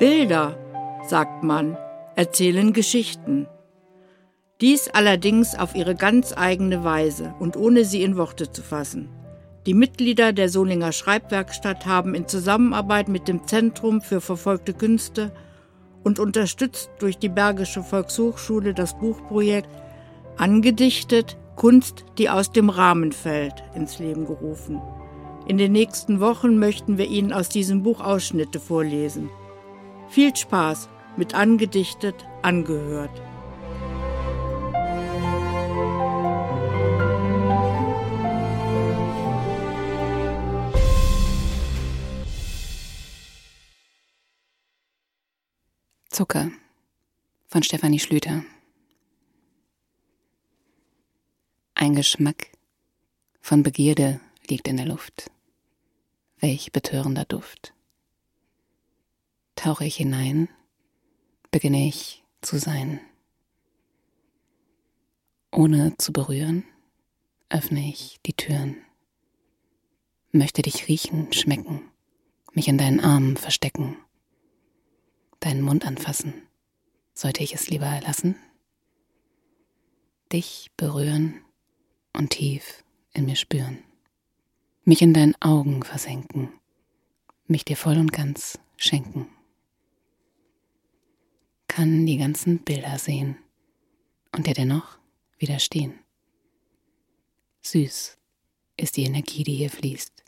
Bilder, sagt man, erzählen Geschichten. Dies allerdings auf ihre ganz eigene Weise und ohne sie in Worte zu fassen. Die Mitglieder der Solinger Schreibwerkstatt haben in Zusammenarbeit mit dem Zentrum für verfolgte Künste und unterstützt durch die Bergische Volkshochschule das Buchprojekt Angedichtet Kunst, die aus dem Rahmen fällt, ins Leben gerufen. In den nächsten Wochen möchten wir Ihnen aus diesem Buch Ausschnitte vorlesen. Viel Spaß mit Angedichtet angehört. Zucker von Stefanie Schlüter. Ein Geschmack von Begierde liegt in der Luft. Welch betörender Duft. Tauche ich hinein, beginne ich zu sein. Ohne zu berühren, öffne ich die Türen. Möchte dich riechen, schmecken, mich in deinen Armen verstecken deinen Mund anfassen. Sollte ich es lieber erlassen? Dich berühren und tief in mir spüren. Mich in deinen Augen versenken. Mich dir voll und ganz schenken. Kann die ganzen Bilder sehen und dir dennoch widerstehen. Süß ist die Energie, die hier fließt,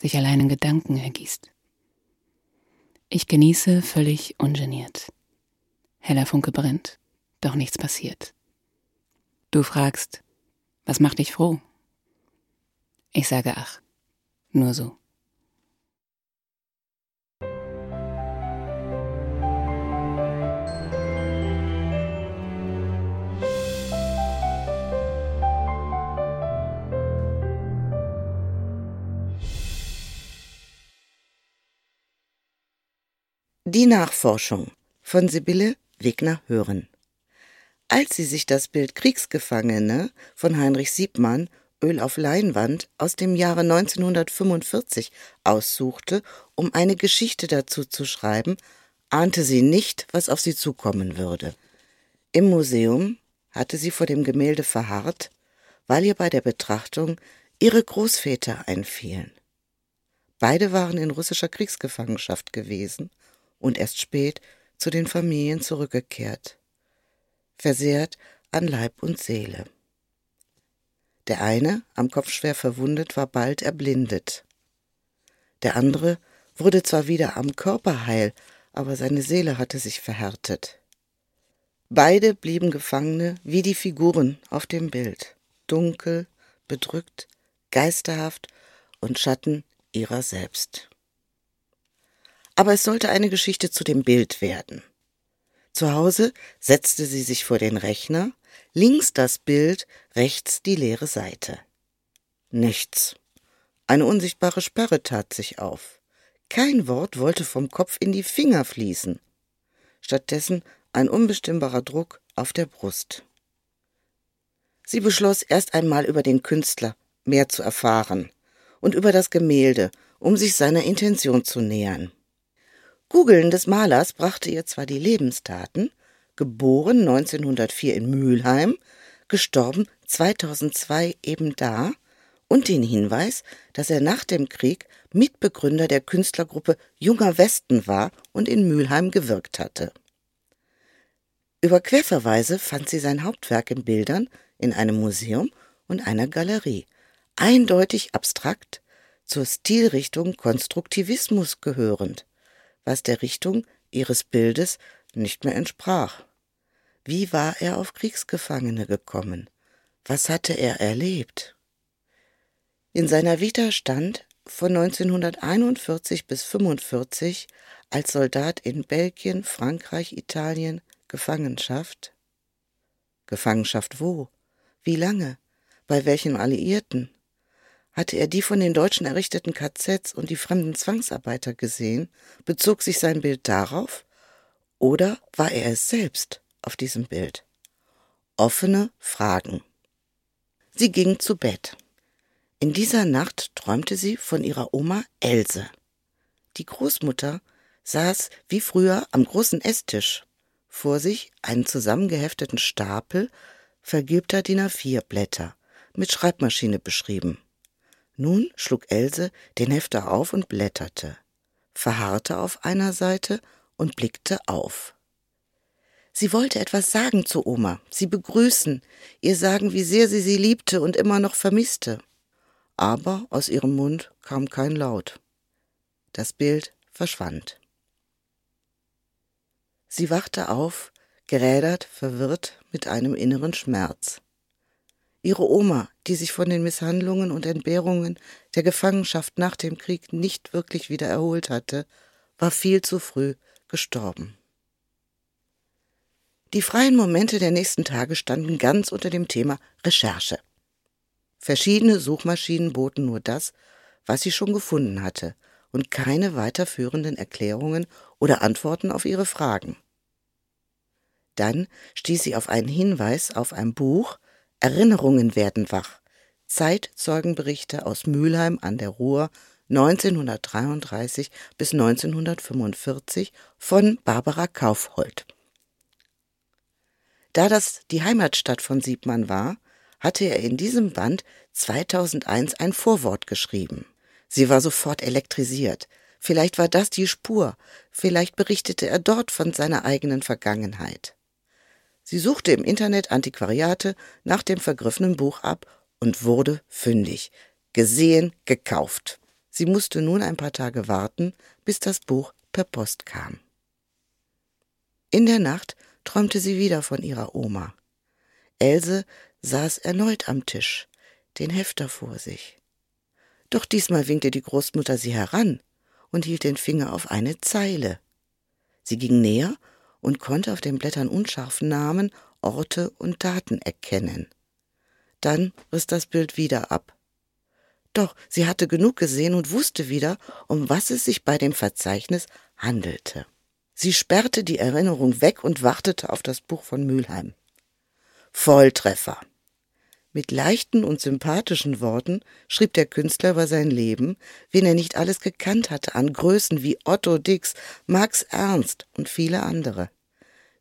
sich allein in Gedanken ergießt. Ich genieße völlig ungeniert. Heller Funke brennt, doch nichts passiert. Du fragst, was macht dich froh? Ich sage ach, nur so. Die Nachforschung von Sibylle Wegner-Hören. Als sie sich das Bild Kriegsgefangene von Heinrich Siebmann Öl auf Leinwand aus dem Jahre 1945 aussuchte, um eine Geschichte dazu zu schreiben, ahnte sie nicht, was auf sie zukommen würde. Im Museum hatte sie vor dem Gemälde verharrt, weil ihr bei der Betrachtung ihre Großväter einfielen. Beide waren in russischer Kriegsgefangenschaft gewesen und erst spät zu den Familien zurückgekehrt, versehrt an Leib und Seele. Der eine, am Kopf schwer verwundet, war bald erblindet. Der andere wurde zwar wieder am Körper heil, aber seine Seele hatte sich verhärtet. Beide blieben Gefangene wie die Figuren auf dem Bild, dunkel, bedrückt, geisterhaft und Schatten ihrer selbst aber es sollte eine Geschichte zu dem Bild werden. Zu Hause setzte sie sich vor den Rechner, links das Bild, rechts die leere Seite. Nichts. Eine unsichtbare Sperre tat sich auf. Kein Wort wollte vom Kopf in die Finger fließen. Stattdessen ein unbestimmbarer Druck auf der Brust. Sie beschloss erst einmal über den Künstler mehr zu erfahren und über das Gemälde, um sich seiner Intention zu nähern. Googeln des Malers brachte ihr zwar die Lebensdaten, geboren 1904 in Mülheim, gestorben 2002 eben da, und den Hinweis, dass er nach dem Krieg Mitbegründer der Künstlergruppe Junger Westen war und in Mülheim gewirkt hatte. Über Querverweise fand sie sein Hauptwerk in Bildern in einem Museum und einer Galerie, eindeutig abstrakt, zur Stilrichtung Konstruktivismus gehörend was der Richtung ihres Bildes nicht mehr entsprach. Wie war er auf Kriegsgefangene gekommen? Was hatte er erlebt? In seiner Vita stand von 1941 bis 1945 als Soldat in Belgien, Frankreich, Italien Gefangenschaft. Gefangenschaft wo? Wie lange? Bei welchen Alliierten? Hatte er die von den Deutschen errichteten KZs und die fremden Zwangsarbeiter gesehen? Bezog sich sein Bild darauf? Oder war er es selbst auf diesem Bild? Offene Fragen. Sie ging zu Bett. In dieser Nacht träumte sie von ihrer Oma Else. Die Großmutter saß wie früher am großen Esstisch. Vor sich einen zusammengehefteten Stapel vergilbter DIN A4-Blätter, mit Schreibmaschine beschrieben. Nun schlug Else den Hefter auf und blätterte, verharrte auf einer Seite und blickte auf. Sie wollte etwas sagen zu Oma, sie begrüßen, ihr sagen, wie sehr sie sie liebte und immer noch vermisste. Aber aus ihrem Mund kam kein Laut. Das Bild verschwand. Sie wachte auf, gerädert, verwirrt, mit einem inneren Schmerz. Ihre Oma, die sich von den Misshandlungen und Entbehrungen der Gefangenschaft nach dem Krieg nicht wirklich wieder erholt hatte, war viel zu früh gestorben. Die freien Momente der nächsten Tage standen ganz unter dem Thema Recherche. Verschiedene Suchmaschinen boten nur das, was sie schon gefunden hatte, und keine weiterführenden Erklärungen oder Antworten auf ihre Fragen. Dann stieß sie auf einen Hinweis auf ein Buch Erinnerungen werden wach. Zeitzeugenberichte aus Mülheim an der Ruhr 1933 bis 1945 von Barbara Kaufhold. Da das die Heimatstadt von Siebmann war, hatte er in diesem Band 2001 ein Vorwort geschrieben. Sie war sofort elektrisiert. Vielleicht war das die Spur, vielleicht berichtete er dort von seiner eigenen Vergangenheit. Sie suchte im Internet Antiquariate nach dem vergriffenen Buch ab und wurde fündig. Gesehen, gekauft. Sie musste nun ein paar Tage warten, bis das Buch per Post kam. In der Nacht träumte sie wieder von ihrer Oma. Else saß erneut am Tisch, den Hefter vor sich. Doch diesmal winkte die Großmutter sie heran und hielt den Finger auf eine Zeile. Sie ging näher und konnte auf den Blättern unscharf Namen, Orte und Daten erkennen. Dann riss das Bild wieder ab. Doch sie hatte genug gesehen und wusste wieder, um was es sich bei dem Verzeichnis handelte. Sie sperrte die Erinnerung weg und wartete auf das Buch von Mülheim. Volltreffer. Mit leichten und sympathischen Worten schrieb der Künstler über sein Leben, wen er nicht alles gekannt hatte an Größen wie Otto Dix, Max Ernst und viele andere.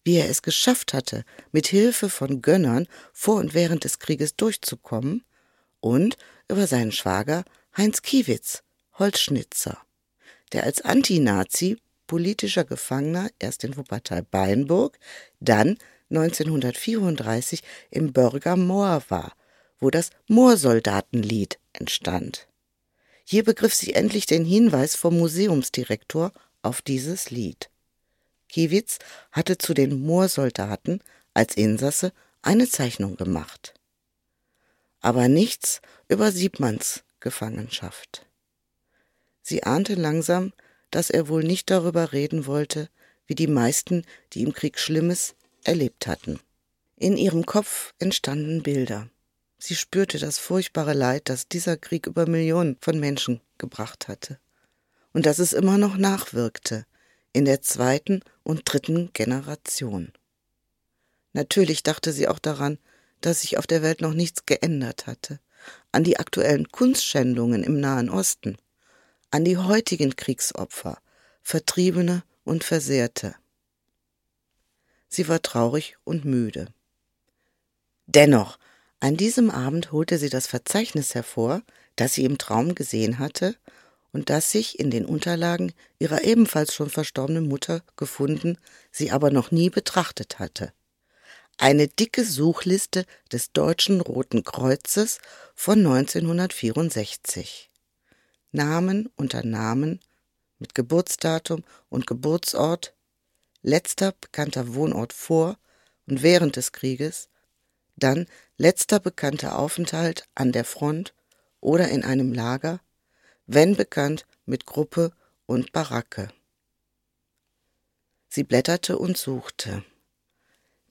Wie er es geschafft hatte, mit Hilfe von Gönnern vor und während des Krieges durchzukommen und über seinen Schwager Heinz Kiewitz, Holzschnitzer, der als Antinazi politischer Gefangener erst in Wuppertal-Beinburg, dann 1934 im Bürger Moor war wo das Moorsoldatenlied entstand. Hier begriff sie endlich den Hinweis vom Museumsdirektor auf dieses Lied. Kiewitz hatte zu den Moorsoldaten als Insasse eine Zeichnung gemacht. Aber nichts über Siebmanns Gefangenschaft. Sie ahnte langsam, dass er wohl nicht darüber reden wollte, wie die meisten, die im Krieg Schlimmes erlebt hatten. In ihrem Kopf entstanden Bilder. Sie spürte das furchtbare Leid, das dieser Krieg über Millionen von Menschen gebracht hatte. Und dass es immer noch nachwirkte, in der zweiten und dritten Generation. Natürlich dachte sie auch daran, dass sich auf der Welt noch nichts geändert hatte, an die aktuellen Kunstschändungen im Nahen Osten, an die heutigen Kriegsopfer, Vertriebene und Versehrte. Sie war traurig und müde. Dennoch an diesem Abend holte sie das Verzeichnis hervor, das sie im Traum gesehen hatte und das sich in den Unterlagen ihrer ebenfalls schon verstorbenen Mutter gefunden, sie aber noch nie betrachtet hatte. Eine dicke Suchliste des Deutschen Roten Kreuzes von 1964. Namen unter Namen mit Geburtsdatum und Geburtsort, letzter bekannter Wohnort vor und während des Krieges, dann letzter bekannter Aufenthalt an der Front oder in einem Lager, wenn bekannt mit Gruppe und Baracke. Sie blätterte und suchte.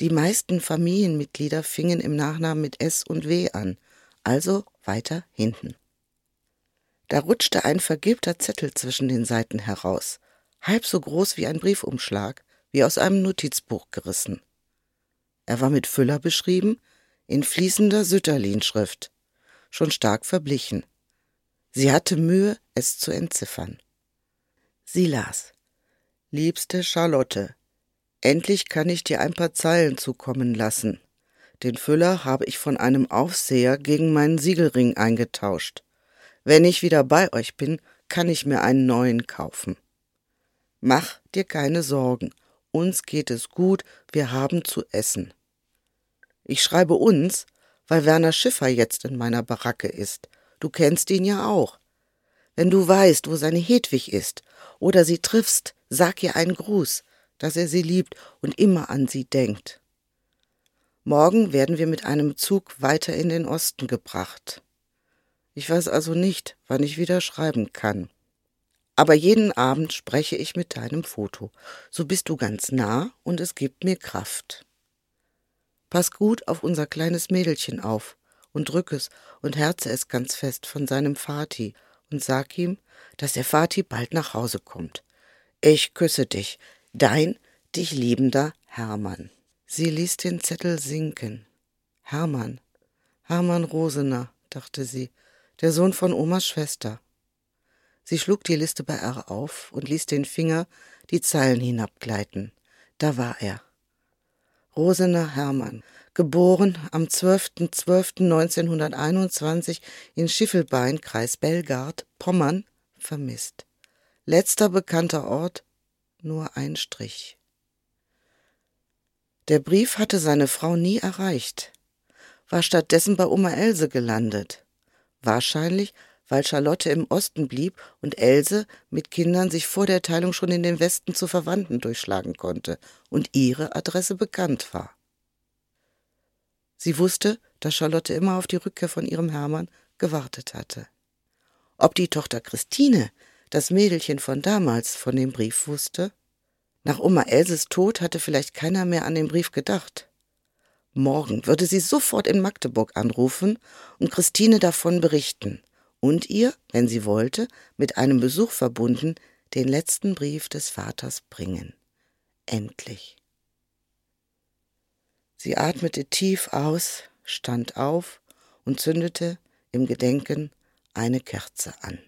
Die meisten Familienmitglieder fingen im Nachnamen mit S und W an, also weiter hinten. Da rutschte ein vergilbter Zettel zwischen den Seiten heraus, halb so groß wie ein Briefumschlag, wie aus einem Notizbuch gerissen. Er war mit Füller beschrieben, in fließender Sütterlin-Schrift, schon stark verblichen. Sie hatte Mühe, es zu entziffern. Sie las Liebste Charlotte, endlich kann ich dir ein paar Zeilen zukommen lassen. Den Füller habe ich von einem Aufseher gegen meinen Siegelring eingetauscht. Wenn ich wieder bei euch bin, kann ich mir einen neuen kaufen. Mach dir keine Sorgen, uns geht es gut, wir haben zu essen. Ich schreibe uns, weil Werner Schiffer jetzt in meiner Baracke ist. Du kennst ihn ja auch. Wenn du weißt, wo seine Hedwig ist oder sie triffst, sag ihr einen Gruß, dass er sie liebt und immer an sie denkt. Morgen werden wir mit einem Zug weiter in den Osten gebracht. Ich weiß also nicht, wann ich wieder schreiben kann. Aber jeden Abend spreche ich mit deinem Foto. So bist du ganz nah und es gibt mir Kraft. Pass gut auf unser kleines Mädelchen auf und drück es und herze es ganz fest von seinem Vati und sag ihm, dass der Vati bald nach Hause kommt. Ich küsse dich, dein, dich liebender Hermann. Sie ließ den Zettel sinken. Hermann, Hermann Rosener, dachte sie, der Sohn von Omas Schwester. Sie schlug die Liste bei R auf und ließ den Finger die Zeilen hinabgleiten. Da war er. Rosener Hermann, geboren am 12.12.1921 in Schiffelbein, Kreis Belgard, Pommern, vermisst. Letzter bekannter Ort, nur ein Strich. Der Brief hatte seine Frau nie erreicht, war stattdessen bei Oma Else gelandet. Wahrscheinlich, weil Charlotte im Osten blieb und Else mit Kindern sich vor der Teilung schon in den Westen zu Verwandten durchschlagen konnte und ihre Adresse bekannt war. Sie wusste, dass Charlotte immer auf die Rückkehr von ihrem Hermann gewartet hatte. Ob die Tochter Christine, das Mädelchen von damals, von dem Brief wusste? Nach Oma Elses Tod hatte vielleicht keiner mehr an den Brief gedacht. Morgen würde sie sofort in Magdeburg anrufen und Christine davon berichten und ihr, wenn sie wollte, mit einem Besuch verbunden, den letzten Brief des Vaters bringen. Endlich. Sie atmete tief aus, stand auf und zündete im Gedenken eine Kerze an.